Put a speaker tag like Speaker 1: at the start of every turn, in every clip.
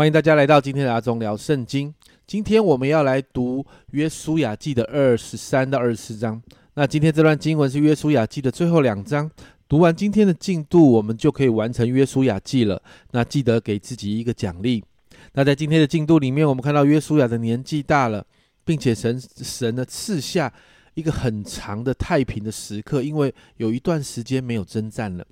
Speaker 1: 欢迎大家来到今天的阿忠聊圣经。今天我们要来读约书亚记的二十三到二十四章。那今天这段经文是约书亚记的最后两章。读完今天的进度，我们就可以完成约书亚记了。那记得给自己一个奖励。那在今天的进度里面，我们看到约书亚的年纪大了，并且神神呢赐下一个很长的太平的时刻，因为有一段时间没有征战了。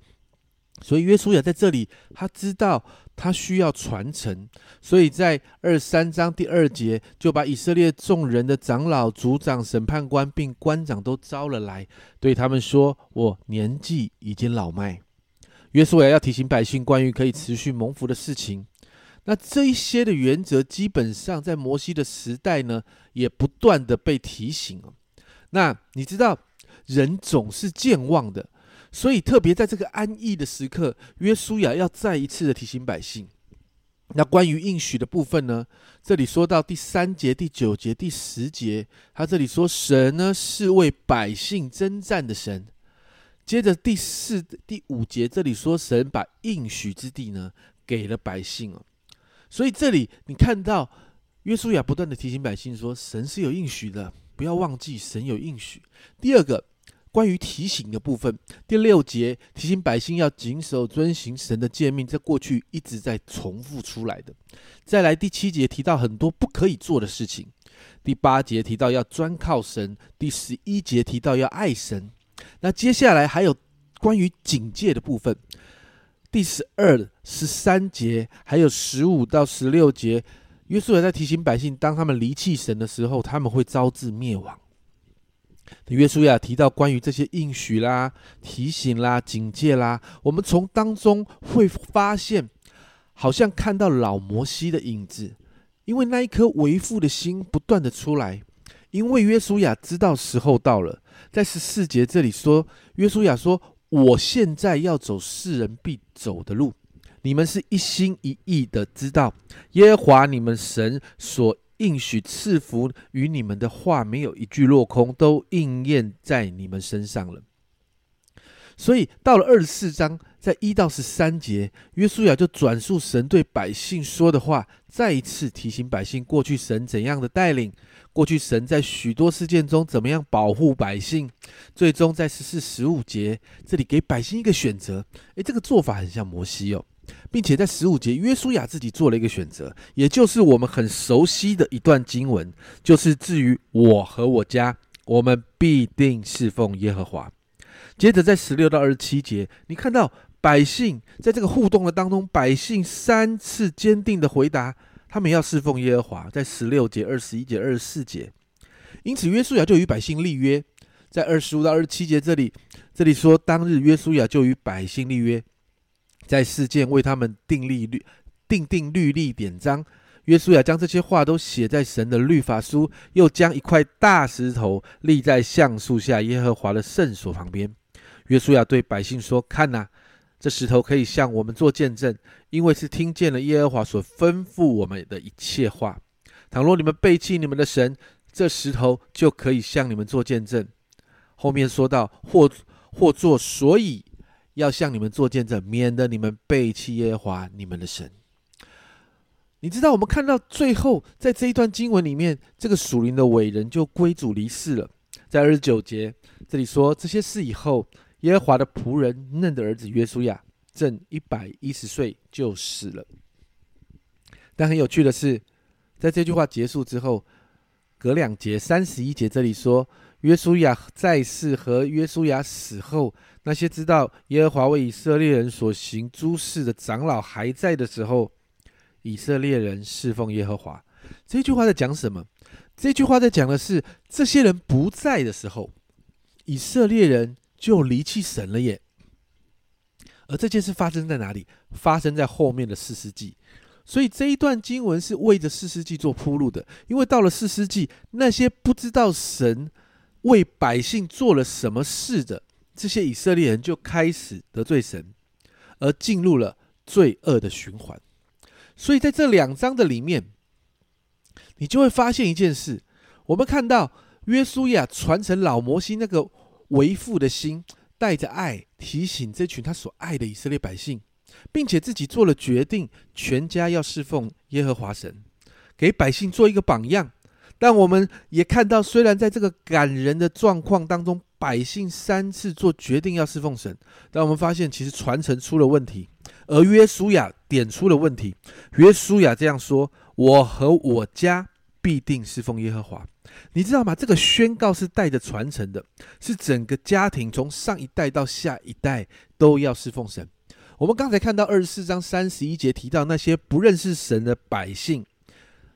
Speaker 1: 所以约书亚在这里，他知道他需要传承，所以在二三章第二节就把以色列众人的长老、族长、审判官并官长都招了来，对他们说：“我年纪已经老迈。”约书亚要提醒百姓关于可以持续蒙福的事情。那这一些的原则，基本上在摩西的时代呢，也不断的被提醒那你知道，人总是健忘的。所以，特别在这个安逸的时刻，约书亚要再一次的提醒百姓。那关于应许的部分呢？这里说到第三节、第九节、第十节，他这里说神呢是为百姓征战的神。接着第四、第五节这里说神把应许之地呢给了百姓哦。所以这里你看到约书亚不断的提醒百姓说，神是有应许的，不要忘记神有应许。第二个。关于提醒的部分，第六节提醒百姓要谨守遵行神的诫命，在过去一直在重复出来的。再来第七节提到很多不可以做的事情，第八节提到要专靠神，第十一节提到要爱神。那接下来还有关于警戒的部分，第十二、十三节还有十五到十六节，约书亚在提醒百姓，当他们离弃神的时候，他们会招致灭亡。约书亚提到关于这些应许啦、提醒啦、警戒啦，我们从当中会发现，好像看到老摩西的影子，因为那一颗为父的心不断的出来，因为约书亚知道时候到了，在十四节这里说，约书亚说：“我现在要走世人必走的路，你们是一心一意的知道耶和华你们神所。”应许赐福与你们的话，没有一句落空，都应验在你们身上了。所以到了二十四章，在一到十三节，约书亚就转述神对百姓说的话，再一次提醒百姓过去神怎样的带领，过去神在许多事件中怎么样保护百姓。最终在十四、十五节这里给百姓一个选择，诶，这个做法很像摩西哦。并且在十五节，约书亚自己做了一个选择，也就是我们很熟悉的一段经文，就是至于我和我家，我们必定侍奉耶和华。接着在十六到二十七节，你看到百姓在这个互动的当中，百姓三次坚定的回答，他们要侍奉耶和华。在十六节、二十一节、二十四节，因此约书亚就与百姓立约。在二十五到二十七节这里，这里说当日约书亚就与百姓立约。在事件为他们订立律、定定律例典章，约书亚将这些话都写在神的律法书，又将一块大石头立在橡树下耶和华的圣所旁边。约书亚对百姓说：“看呐，这石头可以向我们做见证，因为是听见了耶和华所吩咐我们的一切话。倘若你们背弃你们的神，这石头就可以向你们做见证。”后面说到或或做，所以。要向你们做见证，免得你们背弃耶和华你们的神。你知道，我们看到最后，在这一段经文里面，这个属灵的伟人就归主离世了。在二十九节这里说，这些事以后，耶和华的仆人嫩的儿子约书亚正一百一十岁就死了。但很有趣的是，在这句话结束之后，隔两节三十一节这里说。约书亚在世和约书亚死后，那些知道耶和华为以色列人所行诸事的长老还在的时候，以色列人侍奉耶和华。这句话在讲什么？这句话在讲的是这些人不在的时候，以色列人就离弃神了耶。而这件事发生在哪里？发生在后面的四世纪。所以这一段经文是为着四世纪做铺路的，因为到了四世纪，那些不知道神。为百姓做了什么事的这些以色列人就开始得罪神，而进入了罪恶的循环。所以在这两章的里面，你就会发现一件事：我们看到约书亚传承老摩西那个为父的心，带着爱提醒这群他所爱的以色列百姓，并且自己做了决定，全家要侍奉耶和华神，给百姓做一个榜样。但我们也看到，虽然在这个感人的状况当中，百姓三次做决定要侍奉神，但我们发现其实传承出了问题，而约书亚点出了问题。约书亚这样说：“我和我家必定侍奉耶和华。”你知道吗？这个宣告是带着传承的，是整个家庭从上一代到下一代都要侍奉神。我们刚才看到二十四章三十一节提到那些不认识神的百姓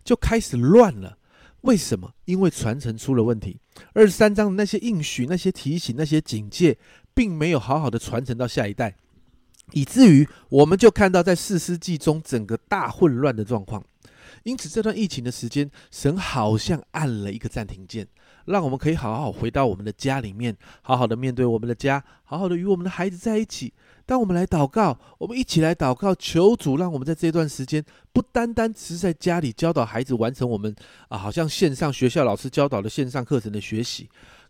Speaker 1: 就开始乱了。为什么？因为传承出了问题。二十三章的那些应许、那些提醒、那些警戒，并没有好好的传承到下一代，以至于我们就看到在四世纪中整个大混乱的状况。因此，这段疫情的时间，神好像按了一个暂停键，让我们可以好好回到我们的家里面，好好的面对我们的家，好好的与我们的孩子在一起。当我们来祷告，我们一起来祷告，求主让我们在这段时间，不单单只是在家里教导孩子完成我们啊，好像线上学校老师教导的线上课程的学习，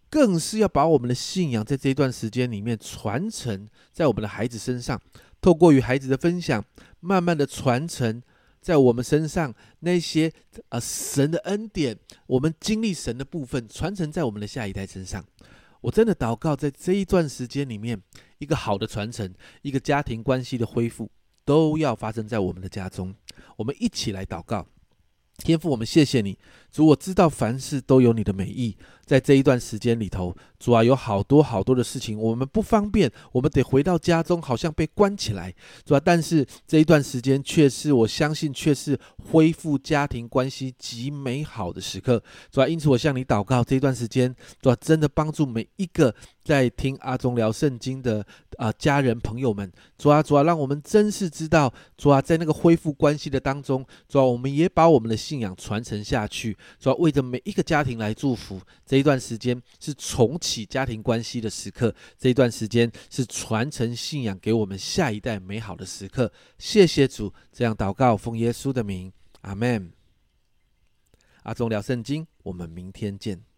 Speaker 1: 更是要把我们的信仰在这一段时间里面传承在我们的孩子身上，透过与孩子的分享，慢慢的传承在我们身上那些啊神的恩典，我们经历神的部分，传承在我们的下一代身上。我真的祷告，在这一段时间里面，一个好的传承，一个家庭关系的恢复，都要发生在我们的家中。我们一起来祷告。天父，我们谢谢你，主，我知道凡事都有你的美意。在这一段时间里头，主啊，有好多好多的事情，我们不方便，我们得回到家中，好像被关起来，主啊。但是这一段时间却是我相信，却是恢复家庭关系极美好的时刻，主啊。因此，我向你祷告，这一段时间，主啊，真的帮助每一个在听阿忠聊圣经的啊家人朋友们，主啊，主啊，让我们真是知道，主啊，在那个恢复关系的当中，主啊，我们也把我们的信仰传承下去，主要，为着每一个家庭来祝福。这一段时间是重启家庭关系的时刻，这一段时间是传承信仰给我们下一代美好的时刻。谢谢主，这样祷告，奉耶稣的名，阿门。阿忠聊圣经，我们明天见。